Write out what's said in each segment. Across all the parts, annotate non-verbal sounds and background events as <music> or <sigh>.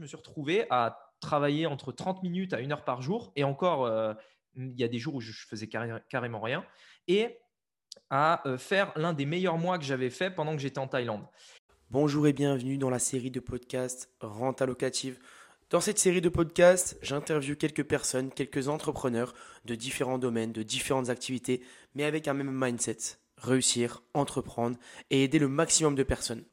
je me suis retrouvé à travailler entre 30 minutes à une heure par jour. Et encore, euh, il y a des jours où je faisais carrément rien. Et à euh, faire l'un des meilleurs mois que j'avais fait pendant que j'étais en Thaïlande. Bonjour et bienvenue dans la série de podcasts Renta Locative. Dans cette série de podcasts, j'interviewe quelques personnes, quelques entrepreneurs de différents domaines, de différentes activités, mais avec un même mindset réussir, entreprendre et aider le maximum de personnes.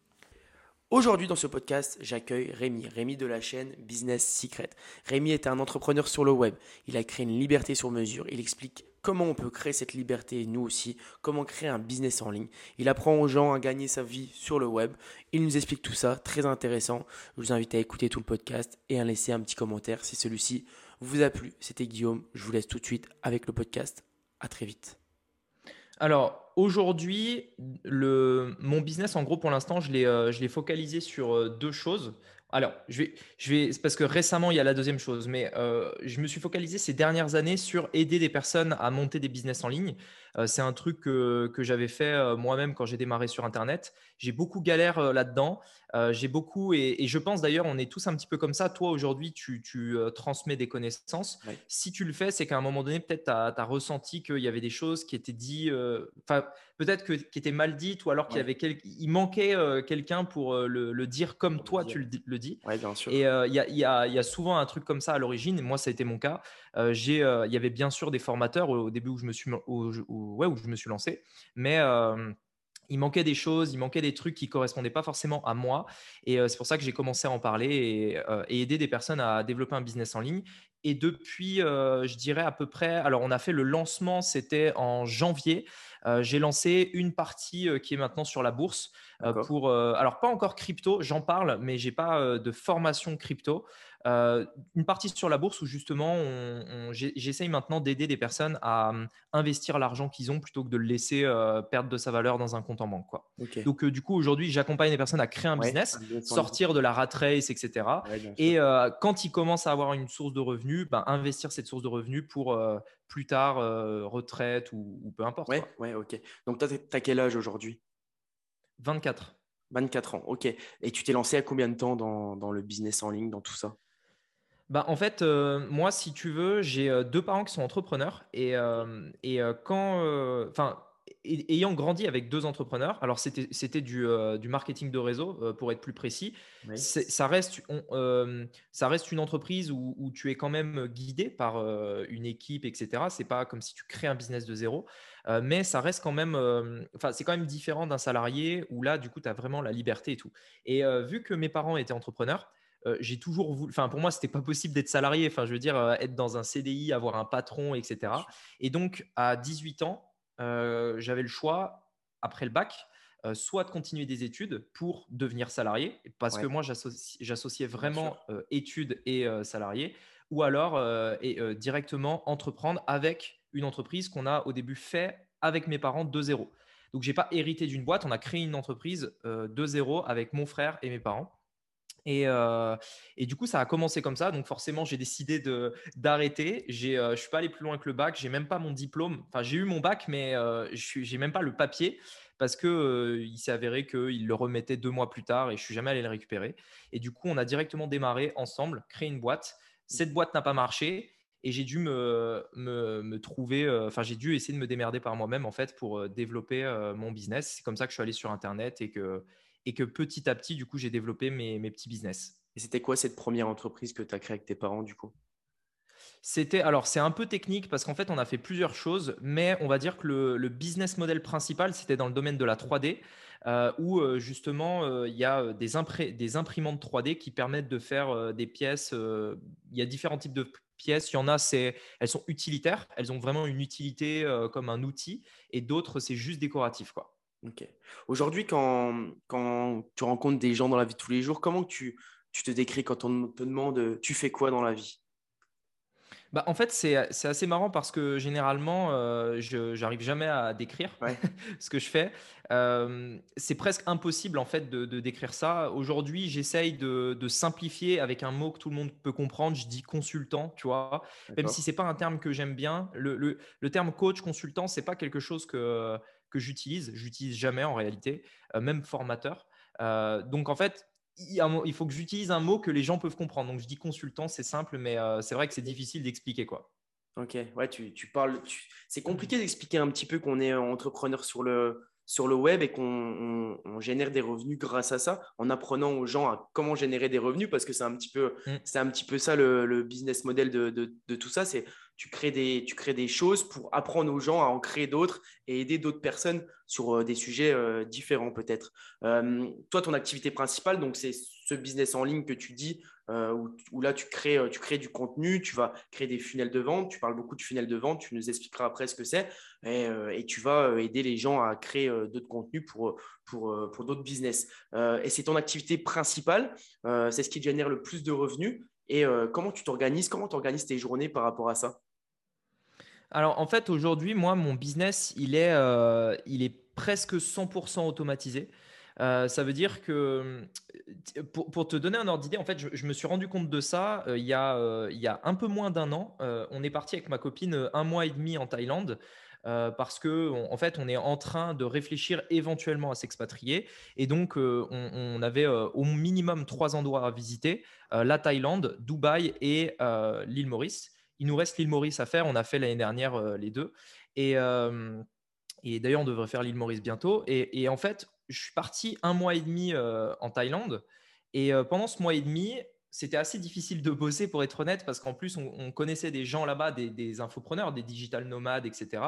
Aujourd'hui dans ce podcast, j'accueille Rémi, Rémi de la chaîne Business Secret. Rémi est un entrepreneur sur le web. Il a créé une liberté sur mesure. Il explique comment on peut créer cette liberté, nous aussi, comment créer un business en ligne. Il apprend aux gens à gagner sa vie sur le web. Il nous explique tout ça, très intéressant. Je vous invite à écouter tout le podcast et à laisser un petit commentaire si celui-ci vous a plu. C'était Guillaume, je vous laisse tout de suite avec le podcast. À très vite. Alors aujourd'hui, mon business, en gros, pour l'instant, je l'ai euh, focalisé sur euh, deux choses. Alors, je vais, parce que récemment, il y a la deuxième chose, mais euh, je me suis focalisé ces dernières années sur aider des personnes à monter des business en ligne. c'est un truc que, que j'avais fait moi-même quand j'ai démarré sur Internet. J'ai beaucoup galère là-dedans. Euh, j'ai beaucoup, et, je pense d'ailleurs, on est tous un petit peu comme ça. Toi, aujourd'hui, tu, euh, transmets des connaissances. Si tu le fais, c'est qu'à un moment donné, peut-être tu as, ressenti qu'il y avait des choses qui étaient dites, euh, enfin, peut-être que, qui étaient mal dites, ou alors qu'il y avait il manquait quelqu'un pour le, dire comme toi, tu le, dis. bien sûr. Et il y, a, souvent un truc comme ça à l'origine. Moi, ça a été mon cas. il y avait bien sûr des formateurs au, début où je me suis, ouais, où je me suis lancé, mais il manquait des choses, il manquait des trucs qui correspondaient pas forcément à moi. Et euh, c'est pour ça que j'ai commencé à en parler euh, et, aider des personnes à développer un business en ligne. Et depuis, euh, je dirais à peu près, alors on a fait le lancement, c'était en janvier. j'ai lancé une partie qui est maintenant sur la bourse pour, alors pas encore crypto, j'en parle, mais j'ai pas de formation crypto. Euh, une partie sur la bourse où justement, j'essaye maintenant d'aider des personnes à hum, investir l'argent qu'ils ont plutôt que de le laisser euh, perdre de sa valeur dans un compte en banque. Quoi. Donc, euh, du coup, aujourd'hui, j'accompagne les personnes à créer un business, sortir de la rat race, etc. et quand ils commencent à avoir une source de revenus, ben, investir cette source de revenus pour plus tard, retraite ou, peu importe. Ouais, ouais, ok. Donc, tu as, quel âge aujourd'hui? 24. 24 ans, ok. Et tu t'es lancé à combien de temps dans, dans le business en ligne, dans tout ça? Bah, en fait, euh, moi, si tu veux, j'ai euh, deux parents qui sont entrepreneurs et, euh, et quand, enfin, ayant grandi avec deux entrepreneurs, alors c'était, c'était du, du, marketing de réseau pour être plus précis. Ça, reste, ça reste une entreprise où, où, tu es quand même guidé par une équipe, etc. C'est pas comme si tu crées un business de zéro, mais ça reste quand même, enfin, c'est quand même différent d'un salarié où là, du coup, tu as vraiment la liberté et tout. Et vu que mes parents étaient entrepreneurs, euh, j'ai toujours voulu, enfin pour moi c'était pas possible d'être salarié, enfin je veux dire euh, être dans un CDI, avoir un patron, etc. Et donc à 18 ans, euh, j'avais le choix après le bac, soit de continuer des études pour devenir salarié, parce que moi j'associais vraiment études et salarié, ou alors et, directement entreprendre avec une entreprise qu'on a au début fait avec mes parents de zéro. Donc j'ai pas hérité d'une boîte, on a créé une entreprise de zéro avec mon frère et mes parents. Euh, et, du coup, ça a commencé comme ça. Donc, forcément, j'ai décidé d'arrêter. Je euh, je suis pas allé plus loin que le bac. J'ai même pas mon diplôme. Enfin, j'ai eu mon bac, mais euh, je n'ai même pas le papier parce que il s'est avéré qu'il le remettait deux mois plus tard et je suis jamais allé le récupérer. Et du coup, on a directement démarré ensemble, créé une boîte. Cette boîte n'a pas marché et j'ai dû me, me, me trouver, enfin, j'ai dû essayer de me démerder par moi-même en fait pour développer mon business. C'est comme ça que je suis allé sur Internet et que et que petit à petit, du coup, j'ai développé mes, petits business. Et c'était quoi cette première entreprise que tu as créée avec tes parents, du coup? C'était alors c'est un peu technique parce qu'en fait on a fait plusieurs choses, mais on va dire que le, business model principal c'était dans le domaine de la 3D euh, où euh, justement euh, il y a des, des, imprimantes 3D qui permettent de faire des pièces. il y a différents types de pièces. Il y en a c'est elles sont utilitaires, elles ont vraiment une utilité comme un outil, et d'autres c'est juste décoratif quoi. Ok. Aujourd'hui, quand, quand tu rencontres des gens dans la vie de tous les jours, comment tu, tu te décris quand on te demande tu fais quoi dans la vie? Bah, en fait, c'est assez marrant parce que généralement, euh, je n'arrive jamais à décrire <laughs> ce que je fais. Euh, c'est presque impossible en fait de, décrire ça. Aujourd'hui, j'essaye de, de, simplifier avec un mot que tout le monde peut comprendre. Je dis consultant, tu vois. Même si c'est pas un terme que j'aime bien. Le, le, le, terme coach, consultant, c'est pas quelque chose que que j'utilise. J'utilise jamais en réalité, euh, même formateur. Euh, donc en fait, il faut que j'utilise un mot que les gens peuvent comprendre. Donc je dis consultant, c'est simple, mais c'est vrai que c'est difficile d'expliquer quoi. Ok, ouais, tu, tu parles. C'est compliqué d'expliquer un petit peu qu'on est entrepreneur sur le, sur le web et qu'on génère des revenus grâce à ça, en apprenant aux gens à comment générer des revenus, parce que c'est un petit peu, mm. c'est un petit peu ça le, business model de, de, tout ça. C'est tu crées des, tu crées des choses pour apprendre aux gens à en créer d'autres et aider d'autres personnes sur euh, des sujets euh, différents peut-être. Euh, toi, ton activité principale, donc c'est ce business en ligne que tu dis, où, là tu crées, tu crées du contenu, tu vas créer des funnels de vente, tu parles beaucoup de funnels de vente, tu nous expliqueras après ce que c'est, et, tu vas aider les gens à créer d'autres contenus pour, pour, pour d'autres business. et c'est ton activité principale, c'est ce qui génère le plus de revenus. Et comment tu t'organises, comment tu organises tes journées par rapport à ça? Alors en fait, aujourd'hui, moi, mon business, il est, euh, il est presque 100% automatisé. Euh, ça veut dire que, pour, pour, te donner un ordre d'idée, en fait, je, me suis rendu compte de ça euh, il, y a, il y a un peu moins d'un an. on est parti avec ma copine un mois et demi en Thaïlande. parce que en fait, on est en train de réfléchir éventuellement à s'expatrier. Et donc, on, on, avait au minimum trois endroits à visiter la Thaïlande, Dubaï et l'île Maurice. Il nous reste l'île Maurice à faire. On a fait l'année dernière euh, les deux. Et, euh, et d'ailleurs, on devrait faire l'île Maurice bientôt. Et, en fait, je suis parti un mois et demi euh, en Thaïlande. Et pendant ce mois et demi, c'était assez difficile de bosser pour être honnête parce qu'en plus on, connaissait des gens là-bas, des, infopreneurs, des digital nomades, etc.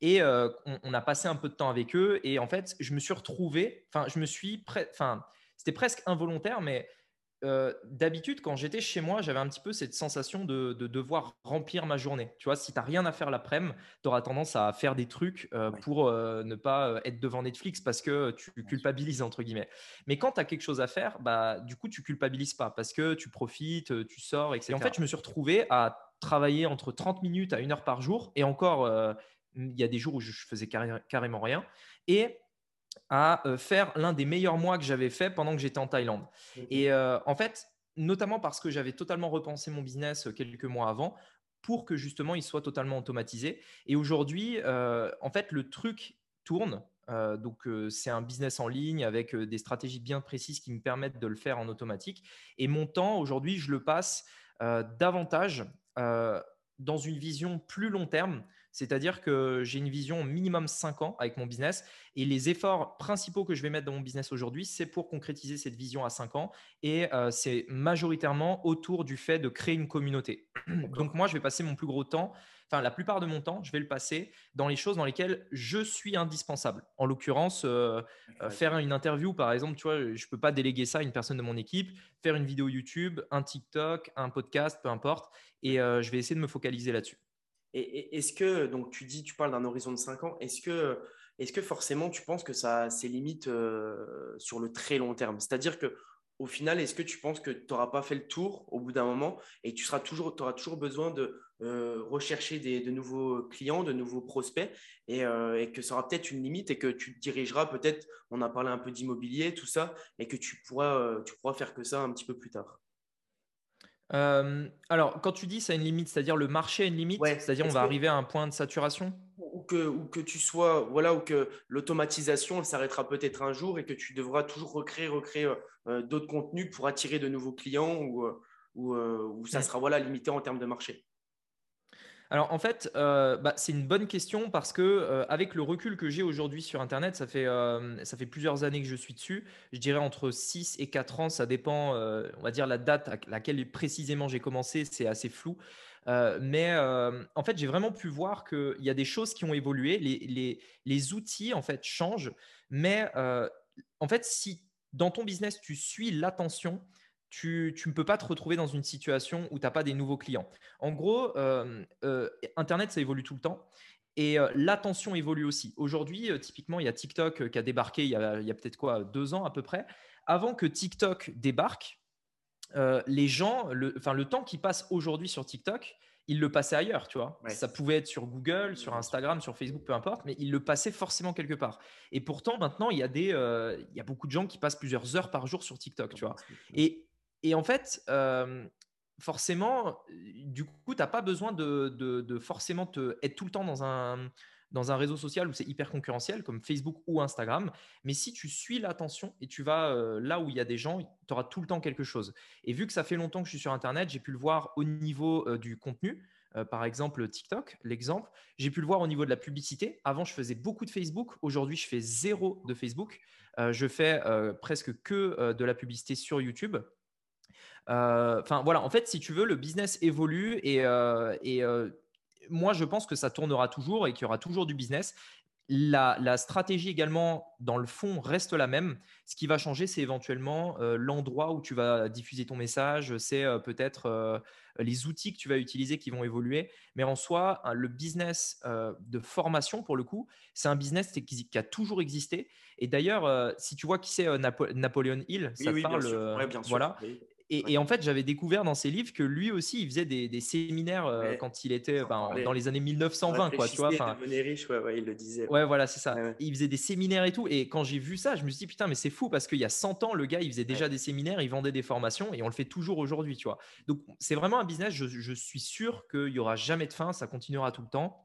Et on, a passé un peu de temps avec eux et en fait je me suis retrouvé, enfin je me suis, enfin c'était presque involontaire, mais euh, d'habitude, quand j'étais chez moi, j'avais un petit peu cette sensation de, devoir remplir ma journée. Tu vois, si tu n'as rien à faire l'après-midi, tu auras tendance à faire des trucs euh, pour euh, ne pas être devant Netflix parce que tu culpabilises, entre guillemets. Mais quand tu as quelque chose à faire, bah, du coup, tu culpabilises pas parce que tu profites, tu sors, etc. En fait, je me suis retrouvé à travailler entre 30 minutes à une heure par jour. Et encore, il y a des jours où je faisais carrément rien. Et à euh, faire l'un des meilleurs mois que j'avais fait pendant que j'étais en Thaïlande. Et euh, en fait, notamment parce que j'avais totalement repensé mon business euh, quelques mois avant pour que justement il soit totalement automatisé. Et aujourd'hui, en fait, le truc tourne. donc, c'est un business en ligne avec des stratégies bien précises qui me permettent de le faire en automatique. Et mon temps, aujourd'hui, je le passe davantage dans une vision plus long terme c'est-à-dire que j'ai une vision minimum 5 ans avec mon business et les efforts principaux que je vais mettre dans mon business aujourd'hui, c'est pour concrétiser cette vision à 5 ans et euh, c'est majoritairement autour du fait de créer une communauté. <clears throat> Donc moi, je vais passer mon plus gros temps, enfin la plupart de mon temps, je vais le passer dans les choses dans lesquelles je suis indispensable. En l'occurrence, euh, euh, faire une interview, par exemple, tu vois, je ne peux pas déléguer ça à une personne de mon équipe, faire une vidéo YouTube, un TikTok, un podcast, peu importe, et je vais essayer de me focaliser là-dessus. Et, est-ce que, donc tu dis, tu parles d'un horizon de 5 ans, est-ce que, forcément tu penses que ça c'est limite euh, sur le très long terme? C'est-à-dire que au final, est-ce que tu penses que tu n'auras pas fait le tour au bout d'un moment et tu seras toujours, auras toujours besoin de euh, rechercher de nouveaux clients, de nouveaux prospects euh, et, que ça aura peut-être une limite et que tu te dirigeras peut-être, on a parlé un peu d'immobilier, tout ça, et que tu pourras, tu pourras faire que ça un petit peu plus tard? Euh, alors, quand tu dis ça a une limite, c'est-à-dire le marché a une limite, c'est-à-dire on va arriver à un point de saturation? Ou que, ou que tu sois, voilà, ou que l'automatisation s'arrêtera peut-être un jour et que tu devras toujours recréer, recréer euh, d'autres contenus pour attirer de nouveaux clients ou, euh, ou, ça sera voilà, limité en termes de marché alors en fait, euh, bah, c'est une bonne question parce que euh, avec le recul que j'ai aujourd'hui sur Internet, ça fait, euh, ça fait plusieurs années que je suis dessus. Je dirais entre 6 et 4 ans, ça dépend, on va dire la date à laquelle précisément j'ai commencé, c'est assez flou. mais en fait, j'ai vraiment pu voir qu'il y a des choses qui ont évolué. Les, les, les outils en fait changent, mais en fait, si dans ton business tu suis l'attention, tu ne peux pas te retrouver dans une situation où tu n'as pas des nouveaux clients. En gros, euh, euh, Internet, ça évolue tout le temps. Et euh, l'attention évolue aussi. Aujourd'hui, typiquement, il y a TikTok qui a débarqué il y a, peut-être quoi, deux ans à peu près. Avant que TikTok débarque, les gens, le, enfin, le temps qui passe aujourd'hui sur TikTok, ils le passaient ailleurs, tu vois. Ça pouvait être sur Google, sur Instagram, sur Facebook, peu importe, mais ils le passaient forcément quelque part. Et pourtant, maintenant, il y a des, il y a beaucoup de gens qui passent plusieurs heures par jour sur TikTok, tu vois. Et et en fait, forcément, du coup, tu n'as pas besoin de, forcément être tout le temps dans un, réseau social où c'est hyper concurrentiel, comme Facebook ou Instagram. Mais si tu suis l'attention et tu vas euh, là où il y a des gens, tu auras tout le temps quelque chose. Et vu que ça fait longtemps que je suis sur Internet, j'ai pu le voir au niveau euh, du contenu. Euh, par exemple, TikTok, l'exemple. J'ai pu le voir au niveau de la publicité. Avant, je faisais beaucoup de Facebook. Aujourd'hui, je fais zéro de Facebook. je fais presque que de la publicité sur YouTube. Enfin, voilà, en fait, si tu veux, le business évolue et, et moi, je pense que ça tournera toujours et qu'il y aura toujours du business. La, stratégie également, dans le fond, reste la même. Ce qui va changer, c'est éventuellement euh, l'endroit où tu vas diffuser ton message, c'est euh, peut-être euh, les outils que tu vas utiliser qui vont évoluer. Mais en soi, le business de formation, pour le coup, c'est un business qui, a toujours existé. Et d'ailleurs, si tu vois qui c'est Napoléon Hill, ça parle. bien sûr. Voilà. Et, en fait, j'avais découvert dans ses livres que lui aussi, il faisait des, séminaires euh, quand il était ben, dans les années 1920, quoi, tu vois. riche, ouais, il le disait. Ouais, voilà, c'est ça. Il faisait des séminaires et tout. Et quand j'ai vu ça, je me suis dit, putain, mais c'est fou parce qu'il y a 100 ans, le gars, il faisait déjà des séminaires, il vendait des formations et on le fait toujours aujourd'hui, tu vois. Donc, c'est vraiment un business, je, suis sûr qu'il n'y aura jamais de fin, ça continuera tout le temps.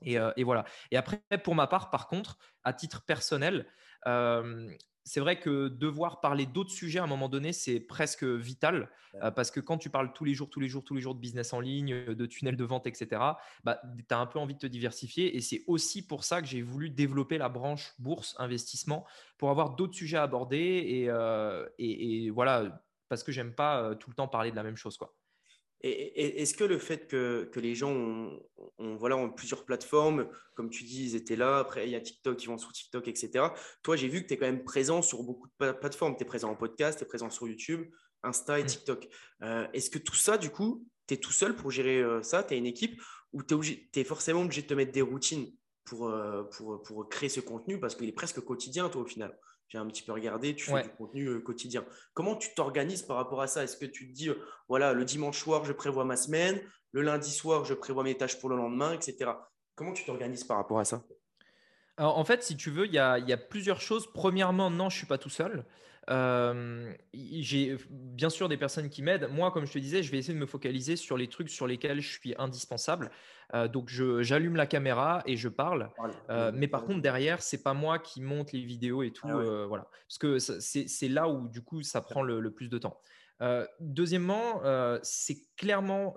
Et, euh, et, voilà. Et après, pour ma part, par contre, à titre personnel, euh, c'est vrai que devoir parler d'autres sujets à un moment donné, c'est presque vital euh, parce que quand tu parles tous les jours, tous les jours, tous les jours de business en ligne, de tunnels de vente, etc., bah, tu as un peu envie de te diversifier. Et c'est aussi pour ça que j'ai voulu développer la branche bourse, investissement, pour avoir d'autres sujets à aborder. Et, euh, et, voilà, parce que j'aime pas euh, tout le temps parler de la même chose. Quoi. Et, est-ce que le fait que, les gens ont, voilà, ont plusieurs plateformes, comme tu dis, ils étaient là, après il y a TikTok, ils vont sur TikTok, etc. Toi, j'ai vu que tu es quand même présent sur beaucoup de plateformes. Tu es présent en podcast, tu es présent sur YouTube, Insta et mm. TikTok. Euh, est-ce que tout ça, du coup, tu es tout seul pour gérer euh, ça? Tu as une équipe? Ou tu es, es, forcément obligé de te mettre des routines pour, euh, pour, pour créer ce contenu? Parce qu'il est presque quotidien, toi, au final j'ai un petit peu regardé, tu fais du contenu euh, quotidien. Comment tu t'organises par rapport à ça? Est-ce que tu te dis, euh, voilà, le dimanche soir, je prévois ma semaine, le lundi soir, je prévois mes tâches pour le lendemain, etc. Comment tu t'organises par rapport à ça? Alors, en fait, si tu veux, il y a, y a, plusieurs choses. Premièrement, non, je ne suis pas tout seul. Euh, j'ai bien sûr des personnes qui m'aident. Moi, comme je te disais, je vais essayer de me focaliser sur les trucs sur lesquels je suis indispensable. Euh, donc, j'allume la caméra et je parle. Euh, mais par contre, derrière, c'est pas moi qui monte les vidéos et tout. Ah voilà, parce que c'est là où du coup, ça prend le, plus de temps. deuxièmement, c'est clairement,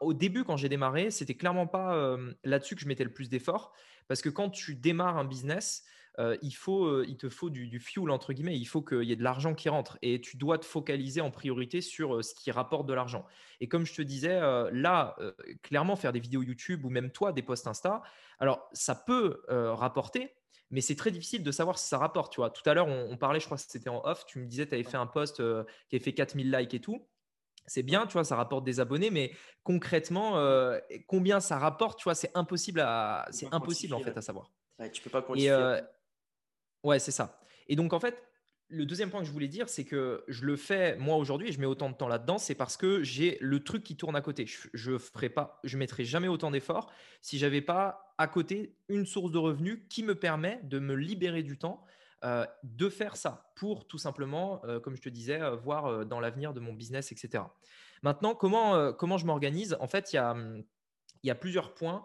au début quand j'ai démarré, c'était clairement pas là-dessus que je mettais le plus d'efforts, parce que quand tu démarres un business, euh, il, faut, euh, il te faut du, fuel, entre guillemets, il faut qu'il y ait de l'argent qui rentre et tu dois te focaliser en priorité sur euh, ce qui rapporte de l'argent. Et comme je te disais, là, clairement, faire des vidéos YouTube ou même toi, des posts Insta, alors ça peut rapporter, mais c'est très difficile de savoir si ça rapporte. Tu vois. Tout à l'heure, on, parlait, je crois que c'était en off, tu me disais, tu avais fait un post qui avait fait 4000 likes et tout c'est bien, tu vois, ça rapporte des abonnés, mais concrètement, combien ça rapporte, tu vois, c'est impossible à, c'est impossible en fait à savoir. Ouais, tu peux pas quantifier. Ouais, c'est ça. Et donc, en fait, le deuxième point que je voulais dire, c'est que je le fais moi aujourd'hui et je mets autant de temps là-dedans, c'est parce que j'ai le truc qui tourne à côté. Je ne ferai pas, je mettrai jamais autant d'efforts si j'avais pas à côté une source de revenus qui me permet de me libérer du temps euh, de faire ça pour tout simplement, euh, comme je te disais, euh, voir dans l'avenir de mon business, etc. Maintenant, comment, comment je m'organise? En fait, il y a, il y a plusieurs points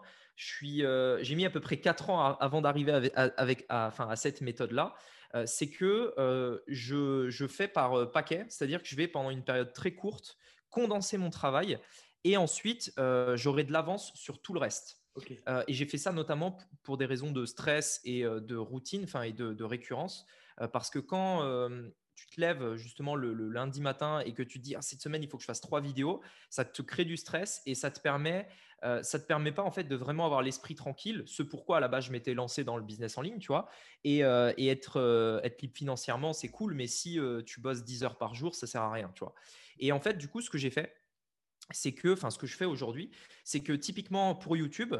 euh, j'ai mis à peu près 4 ans avant d'arriver avec, à, enfin, à cette méthode-là. Euh, c'est que euh, je, fais par paquet, c'est-à-dire que je vais pendant une période très courte condenser mon travail et ensuite j'aurai de l'avance sur tout le reste. et j'ai fait ça notamment pour des raisons de stress et de routine, enfin et de, récurrence, parce que quand tu te lèves justement le, lundi matin et que tu te dis ah, cette semaine il faut que je fasse trois vidéos, ça te crée du stress et ça te permet euh, ça te permet pas en fait de vraiment avoir l'esprit tranquille. Ce pourquoi à la base je m'étais lancé dans le business en ligne, tu vois. Et, euh, être, euh, être libre financièrement, c'est cool, mais si tu bosses 10 heures par jour, ça sert à rien, tu vois. Et en fait, du coup, ce que j'ai fait, c'est que, enfin, ce que je fais aujourd'hui, c'est que typiquement pour YouTube,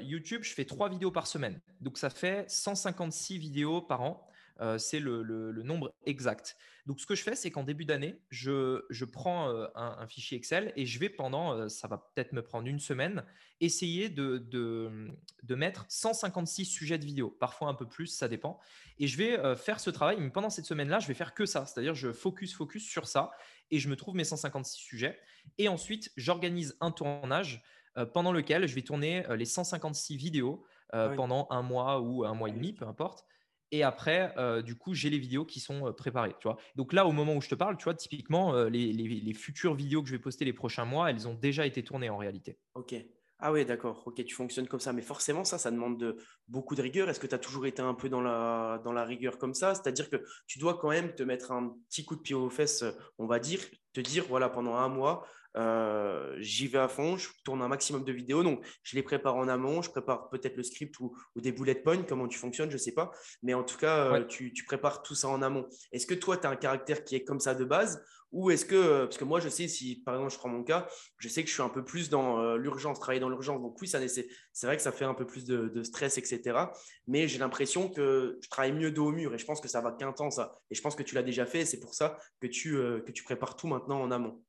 YouTube, je fais trois vidéos par semaine. Donc, ça fait 156 vidéos par an. Euh, c'est le, nombre exact. Donc, ce que je fais, c'est qu'en début d'année, je, prends euh, un, fichier Excel et je vais pendant, euh, ça va peut-être me prendre une semaine, essayer de, de, mettre 156 sujets de vidéo, parfois un peu plus, ça dépend. Et je vais faire ce travail, mais pendant cette semaine-là, je vais faire que ça, c'est-à-dire je focus, focus sur ça et je me trouve mes 156 sujets. Et ensuite, j'organise un tournage pendant lequel je vais tourner les 156 vidéos pendant un mois ou un mois et demi, peu importe. Et après, du coup, j'ai les vidéos qui sont préparées. Tu Donc là, au moment où je te parle, tu vois, typiquement, les, les, futures vidéos que je vais poster les prochains mois, elles ont déjà été tournées en réalité. Ok. Ah oui, d'accord. Ok, tu fonctionnes comme ça. Mais forcément, ça, ça demande de, beaucoup de rigueur. Est-ce que tu as toujours été un peu dans la, dans la rigueur comme ça? C'est-à-dire que tu dois quand même te mettre un petit coup de pied aux fesses, on va dire, te dire, voilà, pendant un mois, euh, j'y vais à fond, je tourne un maximum de vidéos. Donc, je les prépare en amont, je prépare peut-être le script ou, des bullet points, comment tu fonctionnes, je ne sais pas. Mais en tout cas, euh, tu, prépares tout ça en amont. Est-ce que toi, tu as un caractère qui est comme ça de base? Ou est-ce que, euh, parce que moi, je sais, si par exemple, je prends mon cas, je sais que je suis un peu plus dans l'urgence, travailler dans l'urgence. Donc, oui, c'est vrai que ça fait un peu plus de, stress, etc. Mais j'ai l'impression que je travaille mieux dos au mur et je pense que ça va qu'un temps, ça. Et je pense que tu l'as déjà fait. C'est pour ça que tu, que tu prépares tout maintenant en amont.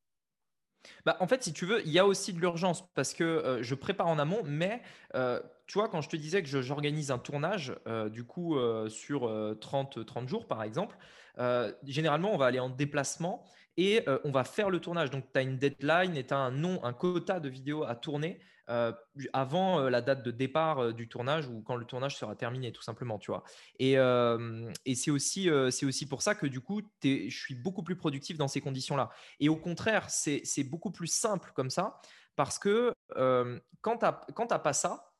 Bah, en fait, si tu veux, il y a aussi de l'urgence parce que euh, je prépare en amont, mais euh, tu vois, quand je te disais que j'organise un tournage, euh, du coup, sur 30, 30 jours par exemple, généralement, on va aller en déplacement et on va faire le tournage. Donc, tu as une deadline et tu as un nom, un quota de vidéos à tourner euh, avant euh, la date de départ euh, du tournage ou quand le tournage sera terminé, tout simplement, tu vois. Et, et c'est aussi, aussi pour ça que du coup, je suis beaucoup plus productif dans ces conditions-là. Et au contraire, c'est beaucoup plus simple comme ça parce que quand tu n'as pas ça,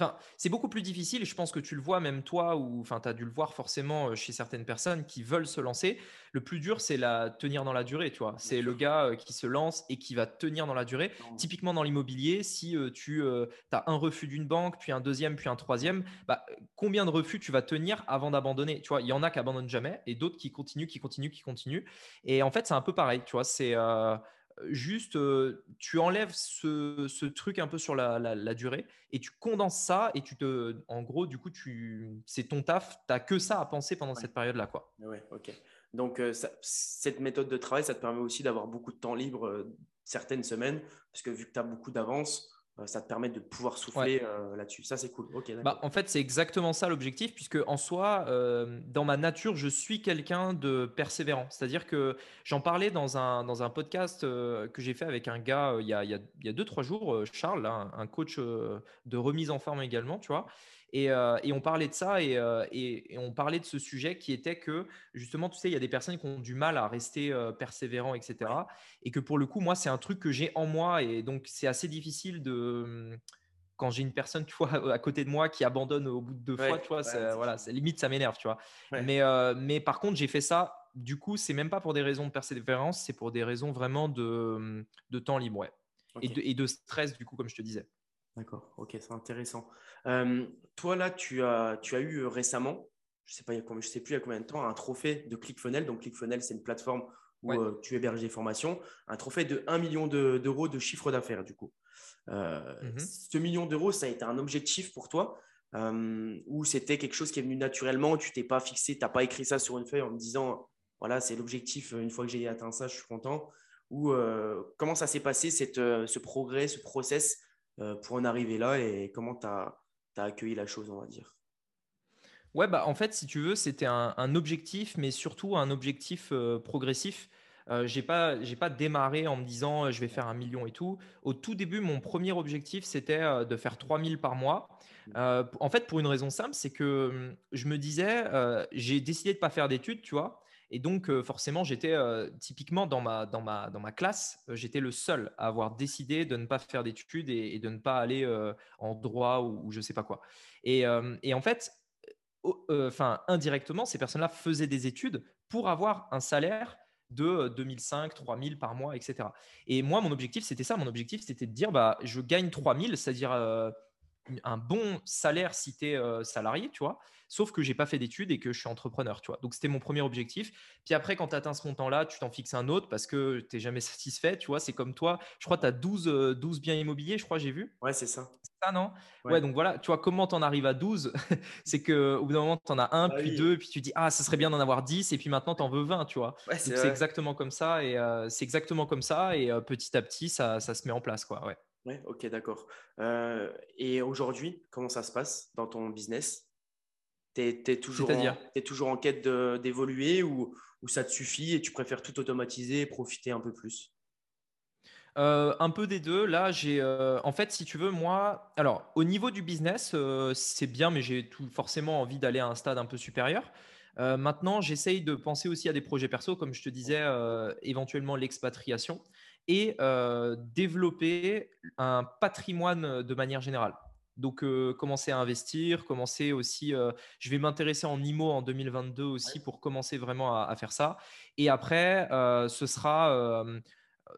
Enfin, c'est beaucoup plus difficile, je pense que tu le vois même toi, ou enfin, tu as dû le voir forcément euh, chez certaines personnes qui veulent se lancer. Le plus dur, c'est la tenir dans la durée, tu vois. C'est le gars euh, qui se lance et qui va tenir dans la durée. Typiquement dans l'immobilier, si euh, tu as un refus d'une banque, puis un deuxième, puis un troisième, bah, combien de refus tu vas tenir avant d'abandonner? Tu vois, il y en a qui abandonnent jamais et d'autres qui continuent, qui continuent, qui continuent. Et en fait, c'est un peu pareil, tu vois. C'est juste, euh, tu enlèves ce, truc un peu sur la, durée et tu condenses ça et tu te, en gros, du coup, tu, c'est ton taf, tu n'as que ça à penser pendant cette période-là. Quoi. Ouais, ok. Donc, euh, cette méthode de travail, ça te permet aussi d'avoir beaucoup de temps libre euh, certaines semaines, parce que vu que tu as beaucoup d'avance, ça te permet de pouvoir souffler euh, là-dessus. Ça, c'est cool. bah, en fait, c'est exactement ça l'objectif, puisque en soi, euh, dans ma nature, je suis quelqu'un de persévérant. C'est-à-dire que j'en parlais dans un, dans un podcast que j'ai fait avec un gars il y a, il y a deux, trois jours, Charles, un coach de remise en forme également, tu vois. Euh, et, on parlait de ça euh, et, on parlait de ce sujet qui était que justement, tu sais, il y a des personnes qui ont du mal à rester euh, persévérants, etc. Et que pour le coup, moi, c'est un truc que j'ai en moi et donc c'est assez difficile de hum, quand j'ai une personne, tu vois, <laughs> à côté de moi qui abandonne au bout de deux fois, tu vois, voilà, limite ça m'énerve, tu vois. Mais, mais par contre, j'ai fait ça. Du coup, c'est même pas pour des raisons de persévérance, c'est pour des raisons vraiment de, hum, de temps libre, ouais. Et, de, et de stress, du coup, comme je te disais. D'accord, ok, c'est intéressant. Euh, toi, là, tu as, tu as eu euh, récemment, je ne sais, pas, je sais plus il y a combien de temps, un trophée de ClickFunnels. Donc, ClickFunnels, c'est une plateforme où euh, tu héberges des formations. Un trophée de 1 million d'euros de, chiffre d'affaires, du coup. Mhm. Ce million d'euros, ça a été un objectif pour toi ou c'était quelque chose qui est venu naturellement, tu t'es pas fixé, tu n'as pas écrit ça sur une feuille en me disant, voilà, c'est l'objectif, une fois que j'ai atteint ça, je suis content. Ou comment ça s'est passé, cette, ce progrès, ce process pour en arriver là et comment tu as, accueilli la chose, on va dire Ouais, bah, en fait, si tu veux, c'était un, objectif, mais surtout un objectif euh, progressif. Euh, j'ai pas, pas démarré en me disant euh, je vais faire un million et tout. Au tout début, mon premier objectif, c'était de faire 3000 par mois. en fait, pour une raison simple, c'est que hum, je me disais, j'ai décidé de pas faire d'études, tu vois. Et donc, euh, forcément, j'étais euh, typiquement dans ma, dans ma, dans ma classe, euh, j'étais le seul à avoir décidé de ne pas faire d'études et, de ne pas aller en droit ou, je ne sais pas quoi. Et, et en fait, enfin, indirectement, ces personnes-là faisaient des études pour avoir un salaire de 2005, 3000 par mois, etc. Et moi, mon objectif, c'était ça. Mon objectif, c'était de dire, bah, je gagne 3000, c'est-à-dire un bon salaire si tu es salarié, tu vois. Sauf que j'ai pas fait d'études et que je suis entrepreneur, tu vois. Donc c'était mon premier objectif. Puis après, quand tu atteins ce montant-là, tu t'en fixes un autre parce que tu n'es jamais satisfait, tu vois. C'est comme toi. Je crois que tu as 12, 12 biens immobiliers, je crois, j'ai vu. Ouais, c'est ça. C'est ça, non? Ouais. donc voilà, tu vois, comment tu en arrives à 12 <laughs> C'est qu'au bout d'un moment, tu en as un, bah puis deux, puis tu dis, ah, ce serait bien d'en avoir 10, et puis maintenant, tu en veux 20, tu vois. c'est exactement comme ça. Et c'est exactement comme ça. Et petit à petit, ça, ça se met en place, quoi. Ouais. Ouais, ok, d'accord. Euh, et aujourd'hui, comment ça se passe dans ton business? Tu es, toujours en, es toujours en quête d'évoluer ou, ou, ça te suffit et tu préfères tout automatiser et profiter un peu plus? Un peu des deux. Là, j'ai, en fait, si tu veux, moi, alors au niveau du business, c'est bien, mais j'ai tout forcément envie d'aller à un stade un peu supérieur. maintenant, j'essaye de penser aussi à des projets perso, comme je te disais, éventuellement l'expatriation et développer un patrimoine de manière générale. Donc, commencer à investir, commencer aussi. je vais m'intéresser en IMO en 2022 aussi pour commencer vraiment à, faire ça. Et après, ce sera,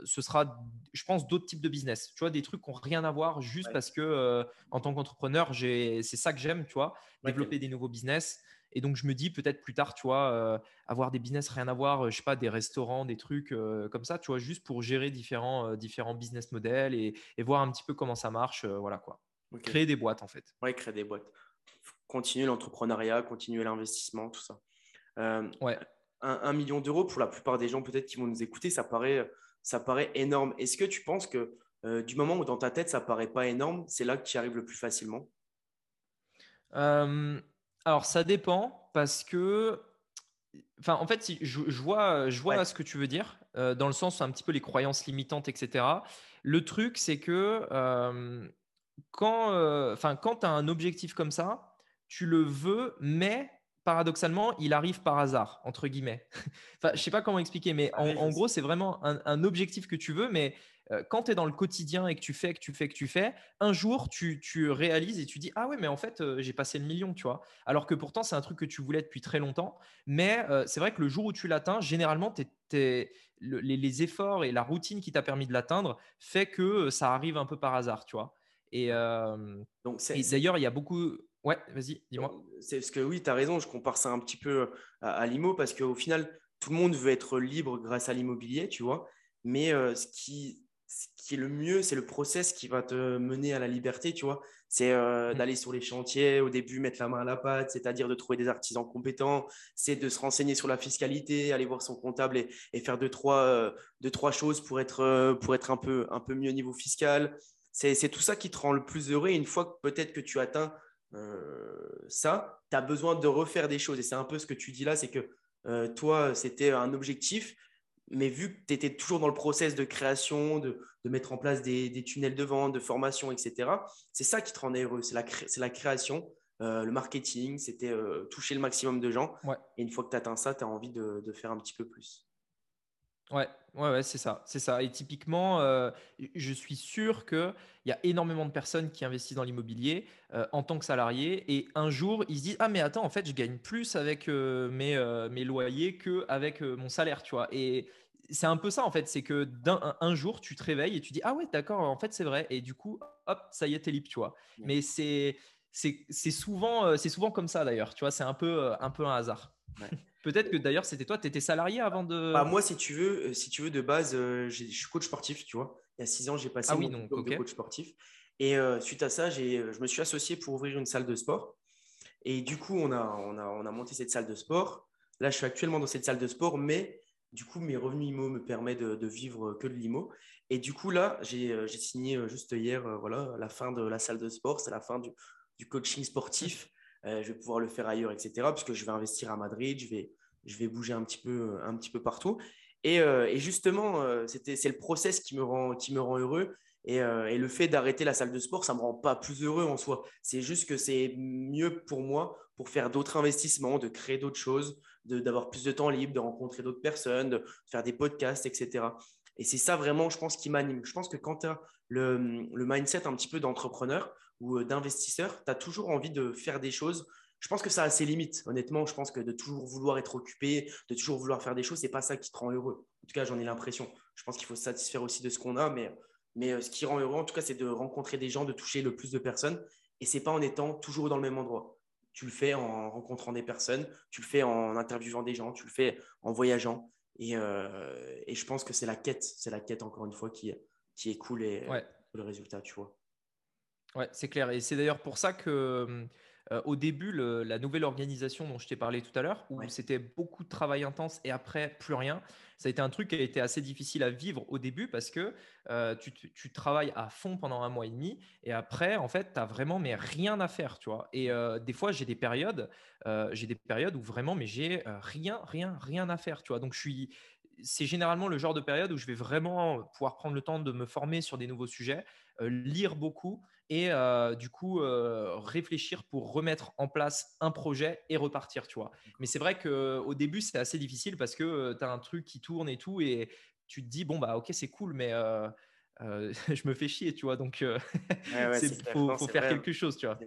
ce sera, je pense, d'autres types de business. Tu vois, des trucs qui n'ont rien à voir juste parce que en tant qu'entrepreneur, c'est ça que j'aime, tu vois, développer des nouveaux business. Et donc, je me dis peut-être plus tard, tu vois, avoir des business rien à voir, je sais pas, des restaurants, des trucs comme ça, tu vois, juste pour gérer différents, différents business models et, et, voir un petit peu comment ça marche. voilà quoi. Créer des boîtes, en fait. Oui, créer des boîtes. Continuer l'entrepreneuriat, continuer l'investissement, tout ça. Euh, ouais. Un, million d'euros, pour la plupart des gens peut-être qui vont nous écouter, ça paraît, ça paraît énorme. Est-ce que tu penses que euh, du moment où dans ta tête, ça paraît pas énorme, c'est là que tu y arrives le plus facilement? Euh, Alors, ça dépend parce que Enfin, en fait, je, vois, je vois ce que tu veux dire, dans le sens un petit peu les croyances limitantes, etc. Le truc, c'est que quand, euh, enfin, quand tu as un objectif comme ça, tu le veux, mais paradoxalement, il arrive par hasard, entre guillemets. <laughs> enfin, je sais pas comment expliquer, mais en, gros, c'est vraiment un, objectif que tu veux, mais euh, quand tu es dans le quotidien et que tu fais, que tu fais, que tu fais, un jour, tu, réalises et tu dis Ah ouais, mais en fait, euh, j'ai passé le million, tu vois. Alors que pourtant, c'est un truc que tu voulais depuis très longtemps. Mais c'est vrai que le jour où tu l'atteins, généralement, les, les, efforts et la routine qui t'a permis de l'atteindre fait que ça arrive un peu par hasard, tu vois. Et, Donc d'ailleurs, il y a beaucoup. Ouais, vas-y, dis-moi. C'est parce que oui, tu as raison, je compare ça un petit peu à, l'IMO parce qu'au final, tout le monde veut être libre grâce à l'immobilier, tu vois. Mais ce, qui, ce qui est le mieux, c'est le process qui va te mener à la liberté, tu vois. C'est mmh. d'aller sur les chantiers, au début, mettre la main à la pâte, c'est-à-dire de trouver des artisans compétents, c'est de se renseigner sur la fiscalité, aller voir son comptable et, et faire deux trois, deux, trois choses pour être, pour être un, peu, un peu mieux au niveau fiscal c'est tout ça qui te rend le plus heureux. Et une fois que peut-être que tu atteins euh, ça, tu as besoin de refaire des choses. Et c'est un peu ce que tu dis là, c'est que euh, toi, c'était un objectif, mais vu que tu étais toujours dans le process de création, de, mettre en place des, tunnels de vente, de formation, etc., c'est ça qui te rend heureux. C'est la, la, création, euh, le marketing, c'était toucher le maximum de gens. Et une fois que tu atteins ça, tu as envie de faire un petit peu plus. Ouais, ouais, ouais c'est ça, c'est ça. Et typiquement, euh, je suis sûr qu'il y a énormément de personnes qui investissent dans l'immobilier euh, en tant que salariés et un jour ils se disent ah mais attends en fait je gagne plus avec euh, mes, mes loyers que avec mon salaire, tu vois. Et c'est un peu ça en fait, c'est que d'un un, jour tu te réveilles et tu dis ah ouais d'accord en fait c'est vrai et du coup hop ça y est t'es libre, tu vois. Mais c'est c'est souvent c'est souvent comme ça d'ailleurs, tu vois. C'est un peu un peu un hasard. Ouais. <laughs> Peut-être que d'ailleurs, c'était toi, tu étais salarié avant de. Bah, moi, si tu veux, euh, si tu veux de base, euh, je suis coach sportif, tu vois. Il y a six ans, j'ai passé ah, mon de coach sportif. Et euh, suite à ça, je me suis associé pour ouvrir une salle de sport. Et du coup, on a, on a, on a monté cette salle de sport. Là, je suis actuellement dans cette salle de sport, mais du coup, mes revenus IMO me permettent de, vivre que de l'IMO. Et du coup, là, j'ai signé juste hier, voilà, la fin de la salle de sport, c'est la fin du, du coaching sportif. Euh, je vais pouvoir le faire ailleurs, etc. Puisque je vais investir à Madrid, je vais, je vais bouger un petit peu, un petit peu partout. Et, euh, justement, euh, c'est le process qui me rend, qui me rend heureux. Et, et le fait d'arrêter la salle de sport, ça ne me rend pas plus heureux en soi. C'est juste que c'est mieux pour moi pour faire d'autres investissements, de créer d'autres choses, d'avoir plus de temps libre, de rencontrer d'autres personnes, de faire des podcasts, etc. Et c'est ça vraiment, je pense, qui m'anime. Je pense que quand tu as le, le, mindset un petit peu d'entrepreneur, ou euh, d'investisseur, tu as toujours envie de faire des choses. Je pense que ça a ses limites, honnêtement. Je pense que de toujours vouloir être occupé, de toujours vouloir faire des choses, c'est pas ça qui te rend heureux. En tout cas, j'en ai l'impression. Je pense qu'il faut se satisfaire aussi de ce qu'on a, mais, mais euh, ce qui rend heureux, en tout cas, c'est de rencontrer des gens, de toucher le plus de personnes. Et c'est pas en étant toujours dans le même endroit. Tu le fais en rencontrant des personnes, tu le fais en interviewant des gens, tu le fais en voyageant. Et, euh, et je pense que c'est la quête, c'est la quête encore une fois qui, qui est cool et le résultat, tu vois. Ouais, c'est clair. Et c'est d'ailleurs pour ça que euh, au début, la nouvelle organisation dont je t'ai parlé tout à l'heure, où c'était beaucoup de travail intense et après plus rien, ça a été un truc qui a été assez difficile à vivre au début parce que euh, tu, travailles à fond pendant un mois et demi et après, en fait, tu as vraiment mais rien à faire, tu vois. Et euh, des fois, j'ai des périodes, j'ai des périodes où vraiment, mais j'ai rien, rien, rien à faire, tu vois. Donc, je suis c'est généralement le genre de période où je vais vraiment pouvoir prendre le temps de me former sur des nouveaux sujets, lire beaucoup et du coup réfléchir pour remettre en place un projet et repartir, tu vois. Mais c'est vrai qu'au début, c'est assez difficile parce que tu as un truc qui tourne et tout et tu te dis, bon, bah ok, c'est cool, mais <laughs> je me fais chier, tu vois. Donc, il <laughs> faut, faire quelque chose, tu vois.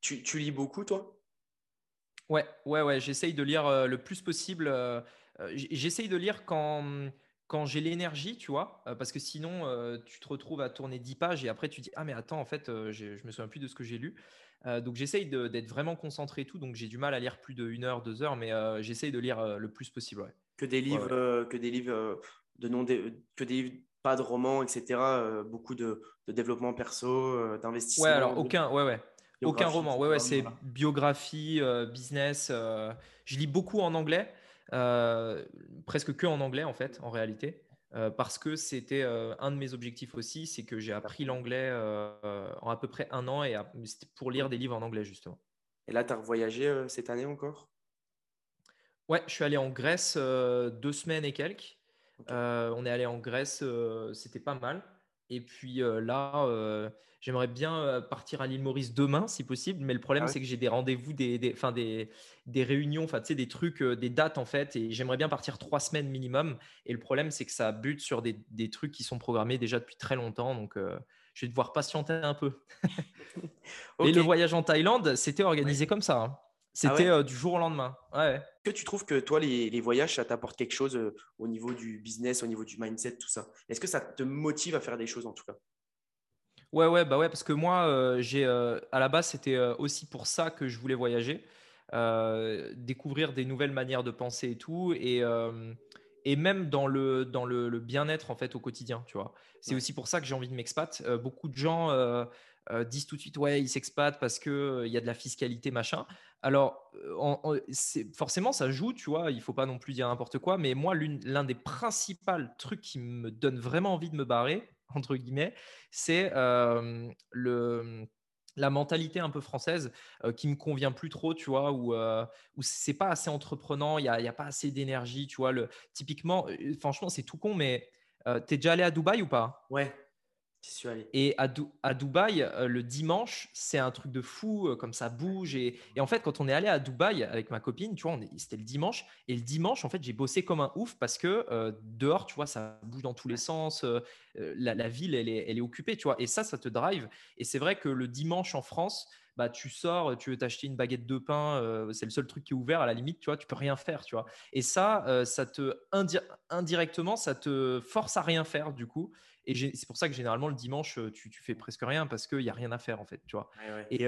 Tu, tu, lis beaucoup, toi? Ouais, ouais, ouais. J'essaye de lire le plus possible. J'essaye de lire quand, quand j'ai l'énergie, tu vois, parce que sinon, tu te retrouves à tourner 10 pages et après, tu dis Ah, mais attends, en fait, je me souviens plus de ce que j'ai lu. donc, j'essaye d'être vraiment concentré et tout. Donc, j'ai du mal à lire plus de 1 heure, 2 heures, mais j'essaye de lire le plus possible. Ouais. Que des livres, que des livres de non, que des livres pas de romans, etc. beaucoup de, de, développement perso, d'investissement. Ouais, alors aucun, ouais, ouais. Aucun roman, ouais, ouais, c'est biographie, business. je lis beaucoup en anglais. Euh, presque que en anglais en fait, en réalité. Euh, parce que c'était euh, un de mes objectifs aussi, c'est que j'ai appris l'anglais en à peu près un an et c'était pour lire des livres en anglais justement. Et là, tu as voyagé cette année encore? Ouais, je suis allé en Grèce deux semaines et quelques. on est allé en Grèce, c'était pas mal. Et puis là, J'aimerais bien euh, partir à l'île Maurice demain, si possible, mais le problème, ah c'est que j'ai des rendez-vous, des, des, des, des réunions, enfin, tu sais, des trucs, des dates, en fait, et j'aimerais bien partir trois semaines minimum. Et le problème, c'est que ça bute sur des, des, trucs qui sont programmés déjà depuis très longtemps, donc je vais devoir patienter un peu. <laughs> Et le voyage en Thaïlande, c'était organisé comme ça. Hein. Ah c'était du jour au lendemain. Ouais. Que tu trouves que toi, les, les voyages, ça t'apporte quelque chose au niveau du business, au niveau du mindset, tout ça? Est-ce que ça te motive à faire des choses en tout cas? Ouais, ouais, bah ouais, parce que moi, euh, j'ai, euh, à la base, c'était euh, aussi pour ça que je voulais voyager, découvrir des nouvelles manières de penser et tout, et, et même dans le, dans le, bien-être en fait au quotidien, tu vois? C'est aussi pour ça que j'ai envie de m'expat. beaucoup de gens disent tout de suite, ouais, ils s'expatent parce que il y a de la fiscalité, machin. Alors, forcément, ça joue, tu vois. Il faut pas non plus dire n'importe quoi, mais moi, l'un des principaux trucs qui me donne vraiment envie de me barrer, <laughs> entre guillemets, c'est le la mentalité un peu française qui me convient plus trop, tu vois, où, où c'est pas assez entreprenant, il n'y a, y a, pas assez d'énergie, tu vois. Le, typiquement, franchement, c'est tout con, mais tu es déjà allé à Dubaï ou pas? Ouais. Et à, à Dubaï, euh, le dimanche, c'est un truc de fou, euh, comme ça bouge. Et, en fait, quand on est allé à Dubaï avec ma copine, tu vois, c'était le dimanche. Et le dimanche, en fait, j'ai bossé comme un ouf parce que euh, dehors, tu vois, ça bouge dans tous les sens. la, ville, elle est, elle est occupée, tu vois. Et ça, ça te drive. Et c'est vrai que le dimanche en France, bah, tu sors, tu veux t'acheter une baguette de pain, c'est le seul truc qui est ouvert à la limite, tu vois, tu peux rien faire, tu vois. Et ça, ça te indirectement, ça te force à rien faire du coup. Et c'est pour ça que généralement le dimanche, tu, tu fais presque rien parce qu'il n'y a rien à faire en fait, tu vois. Et,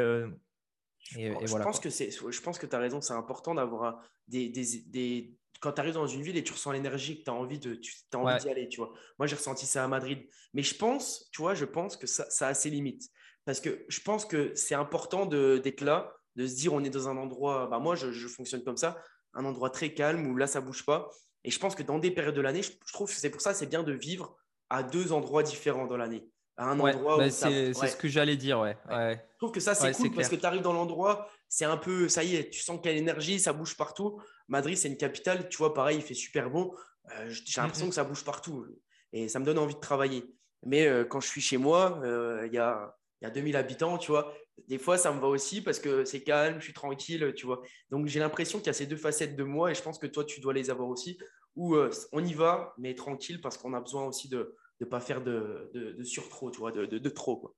je, pense que c'est, je pense que tu as raison, c'est important d'avoir des, des, des... Quand tu arrives dans une ville et tu ressens l'énergie, que tu as envie, de, tu, as envie d'y aller, tu vois. Moi, j'ai ressenti ça à Madrid. Mais je pense, tu vois, je pense que ça, ça a ses limites. Parce que je pense que c'est important d'être là, de se dire on est dans un endroit, bah moi je, je, fonctionne comme ça, un endroit très calme où là ça bouge pas. Et je pense que dans des périodes de l'année, je, trouve que c'est pour ça c'est bien de vivre à deux endroits différents dans l'année. À un endroit bah, c'est ce que j'allais dire, ouais. Je trouve que ça c'est cool parce que tu arrives dans l'endroit, c'est un peu, ça y est, tu sens qu'il y a l'énergie, ça bouge partout. Madrid c'est une capitale, tu vois, pareil, il fait super bon. Euh, j'ai l'impression que ça bouge partout et ça me donne envie de travailler. Mais euh, quand je suis chez moi, euh, il y a il y a 2000 habitants, tu vois. Des fois, ça me va aussi parce que c'est calme, je suis tranquille, tu vois. Donc, j'ai l'impression qu'il y a ces deux facettes de moi et je pense que toi, tu dois les avoir aussi, où euh, on y va, mais tranquille parce qu'on a besoin aussi de ne pas faire de, de, de sur-trop, tu vois, de, de, trop, quoi.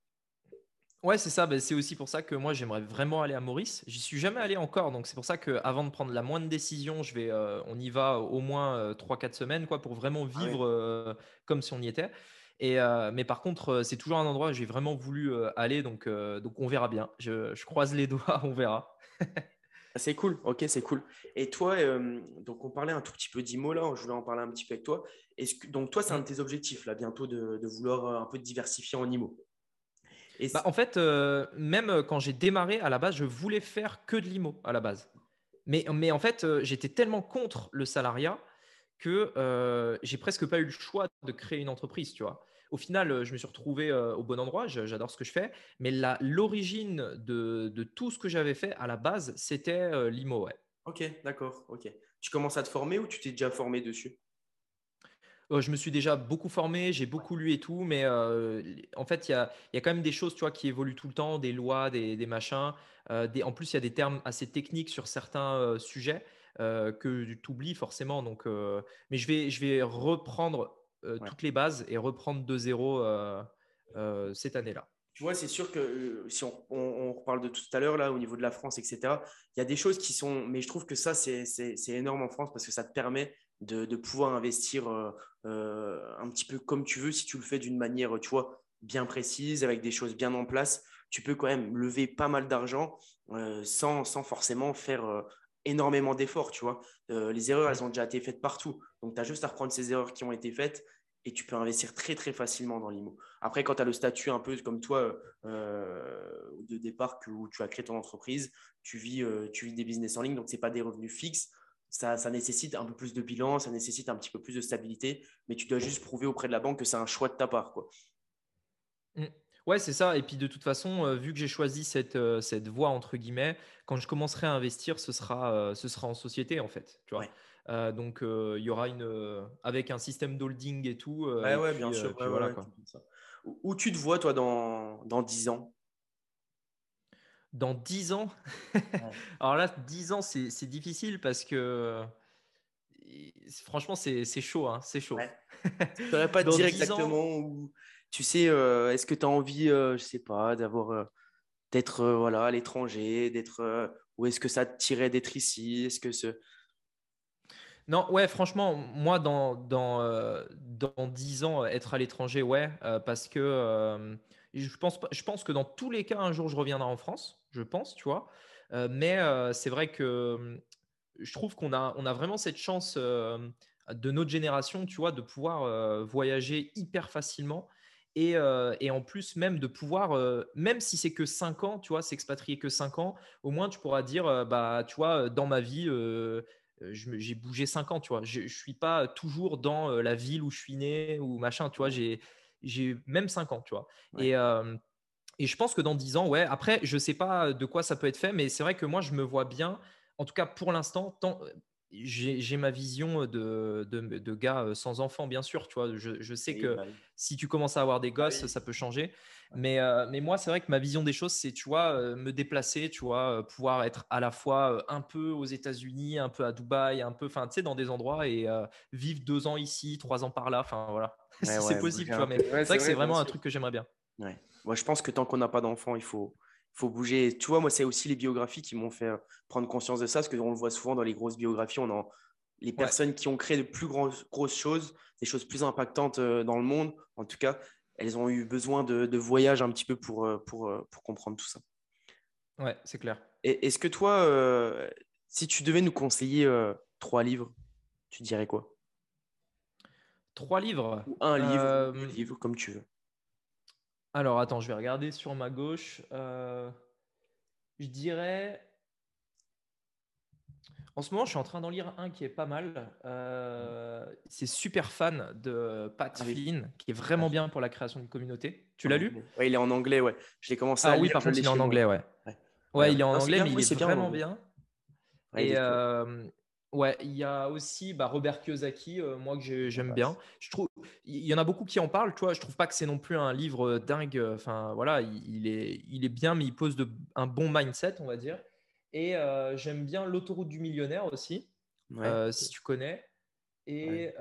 Ouais, c'est ça. Ben, c'est aussi pour ça que moi, j'aimerais vraiment aller à Maurice. J'y suis jamais allé encore. Donc, c'est pour ça qu'avant de prendre la moindre décision, je vais, euh, on y va au moins 3-4 euh, semaines quoi, pour vraiment ah vivre comme si on y était. Euh, mais par contre, euh, c'est toujours un endroit où j'ai vraiment voulu euh, aller, donc, donc on verra bien. Je, croise les <laughs> doigts, on verra. Ah, c'est cool, ok, c'est cool. Et toi, donc on parlait un tout petit peu d'IMO là, je voulais en parler un petit peu avec toi. Est-ce que, donc toi, c'est un de tes objectifs là, bientôt de, vouloir un peu diversifier en IMO Et bah, En fait, même quand j'ai démarré à la base, je voulais faire que de l'IMO à la base. Mais, mais en fait, j'étais tellement contre le salariat que j'ai presque pas eu le choix de créer une entreprise, tu vois au final, euh, je me suis retrouvé euh, au bon endroit. J'adore ce que je fais. Mais l'origine de, tout ce que j'avais fait à la base, c'était euh, l'IMO. Ok, d'accord. Ok. Tu commences à te former ou tu t'es déjà formé dessus? Je me suis déjà beaucoup formé, j'ai beaucoup lu et tout, mais en fait, il y a, y a, quand même des choses tu vois, qui évoluent tout le temps, des lois, des, des machins. Des, en plus, il y a des termes assez techniques sur certains sujets que tu oublies forcément. Donc, mais je vais, je vais reprendre toutes les bases et reprendre de zéro cette année-là. Tu vois, c'est sûr que si on, on, reparle de tout à l'heure, là, au niveau de la France, etc., il y a des choses qui sont. Mais je trouve que ça, c'est énorme en France parce que ça te permet de, de pouvoir investir un petit peu comme tu veux si tu le fais d'une manière, tu vois, bien précise, avec des choses bien en place. Tu peux quand même lever pas mal d'argent sans, sans, forcément faire énormément d'efforts, tu vois. Euh, les erreurs, elles ont déjà été faites partout. Donc, tu as juste à reprendre ces erreurs qui ont été faites et tu peux investir très, très facilement dans l'IMO. Après, quand tu as le statut un peu comme toi euh, de départ que, où tu as créé ton entreprise, tu vis, euh, tu vis des business en ligne, donc ce n'est pas des revenus fixes. Ça, ça, nécessite un peu plus de bilan, ça nécessite un petit peu plus de stabilité, mais tu dois juste prouver auprès de la banque que c'est un choix de ta part. Quoi. Ouais, c'est ça. Et puis de toute façon, euh, vu que j'ai choisi cette, euh, cette voie, entre guillemets, quand je commencerai à investir, ce sera, euh, ce sera en société, en fait. Tu vois donc, il y aura une. avec un système d'holding et tout. ouais, ouais, bien sûr. voilà, Où tu te vois, toi, dans, dans 10 ans? Dans 10 ans? <laughs> Alors là, 10 ans, c'est difficile parce que. Franchement, c'est chaud. Hein, c'est chaud. Tu ne <laughs> pas dire exactement où tu sais, euh, est-ce que tu as envie, euh, je sais pas, d'avoir, euh, d'être voilà, à l'étranger, d'être, ou est-ce que ça te tirait d'être ici? Est-ce que ce... Non, ouais, franchement, moi, dans, dans, dans 10 ans, être à l'étranger, ouais, parce que je, pense, je pense que dans tous les cas, un jour, je reviendrai en France, je pense, tu vois. mais c'est vrai que je trouve qu'on a, on a vraiment cette chance de notre génération, tu vois, de pouvoir voyager hyper facilement euh, et, en plus, même de pouvoir, euh, même si c'est que 5 ans, tu vois, s'expatrier que 5 ans, au moins tu pourras dire, euh, bah, tu vois, dans ma vie, j'ai bougé 5 ans, tu vois. Je ne suis pas toujours dans la ville où je suis né ou machin, tu vois. J'ai même 5 ans, tu vois. Et, et je pense que dans 10 ans, ouais, après, je ne sais pas de quoi ça peut être fait, mais c'est vrai que moi, je me vois bien, en tout cas pour l'instant, tant, j'ai ma vision de, de, gars sans enfants, bien sûr. Tu vois, je, sais que bah si tu commences à avoir des bah gosses, ça peut changer. Mais, mais moi, c'est vrai que ma vision des choses, c'est, tu vois, me déplacer, tu vois, pouvoir être à la fois un peu aux États-Unis, un peu à Dubaï, un peu, enfin, tu sais, dans des endroits et vivre deux ans ici, trois ans par là. Enfin, voilà, <laughs> si c'est possible, tu vois. Mais c'est vrai que c'est vraiment un truc que j'aimerais bien. Moi, je pense que tant qu'on n'a pas d'enfants, il faut, faut bouger. Tu vois, moi, c'est aussi les biographies qui m'ont fait euh, prendre conscience de ça, parce qu'on le voit souvent dans les grosses biographies. On en... Les personnes qui ont créé de plus grosses, grosses choses, des choses plus impactantes euh, dans le monde, en tout cas, elles ont eu besoin de, de voyages un petit peu pour, euh, pour, pour comprendre tout ça. Ouais, c'est clair. Et est-ce que toi, si tu devais nous conseiller trois livres, tu dirais quoi? Trois livres? Ou un livre, un livre, comme tu veux. Alors, attends, je vais regarder sur ma gauche. Euh, je dirais. En ce moment, je suis en train d'en lire un qui est pas mal. Euh, c'est Super Fan de Pat ah Flynn, qui est vraiment ah. bien pour la création de communauté. Tu l'as lu Oui, il est en anglais, ouais. Je l'ai commencé ah, à oui, par contre, il est en anglais, ouais. Ouais, il est en anglais, mais il est, vraiment bien. Et, Ouais, il y a aussi bah, Robert Kiyosaki, euh, moi que j'aime bien. Je trouve, il y en a beaucoup qui en parlent, tu vois. Je trouve pas que c'est non plus un livre euh, dingue. Euh, enfin, voilà, il, est, il est bien, mais il pose de, un bon mindset, on va dire. Et j'aime bien l'autoroute du millionnaire aussi, si tu connais. Et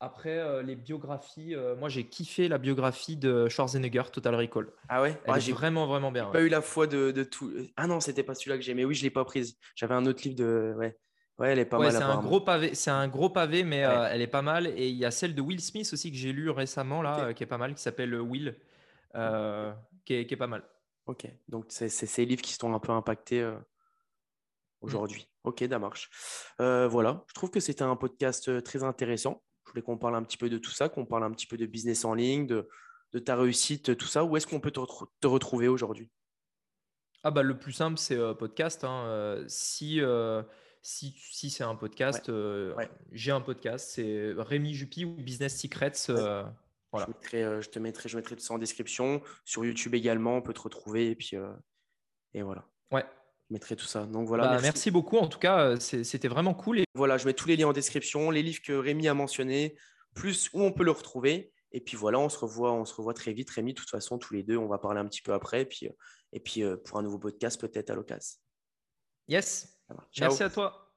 après, euh, les biographies, euh, moi j'ai kiffé la biographie de Schwarzenegger, Total Recall. Ah ouais? Elle J'ai vraiment, vraiment bien. J'ai pas eu la foi de, de, tout. Ah non, c'était pas celui-là que j'ai, mais oui, je l'ai pas prise. J'avais un autre livre de. Ouais, ouais elle est pas mal. C'est un, gros pavé, c'est un gros pavé, mais euh, elle est pas mal. Et il y a celle de Will Smith aussi que j'ai lu récemment, là, qui est pas mal, qui s'appelle Will, qui est, qui, est, pas mal. Ok, donc c'est ces livres qui sont un peu impactés mm. aujourd'hui. Ok, ça marche. voilà, je trouve que c'était un podcast très intéressant. Je voulais qu'on parle un petit peu de tout ça, qu'on parle un petit peu de business en ligne, de, ta réussite, tout ça. Où est-ce qu'on peut te, retrouver aujourd'hui? Ah bah, Le plus simple, c'est euh, podcast. Hein. Euh, si, euh, si, si c'est un podcast, j'ai un podcast. C'est Rémi Juppy ou Business Secrets. Voilà. Je, te mettrai, je mettrai tout ça en description. Sur YouTube également, on peut te retrouver. Et puis, et voilà. Ouais, Je mettrai tout ça. Donc voilà. Bah, merci. beaucoup. En tout cas, c'était vraiment cool. Voilà, je mets tous les liens en description, les livres que Rémi a mentionnés, plus où on peut le retrouver. Et puis voilà, on se revoit, on se revoit très vite, Rémi. De toute façon, tous les deux, on va parler un petit peu après. Et puis, et puis pour un nouveau podcast, peut-être à l'occasion. Yes. Merci à toi.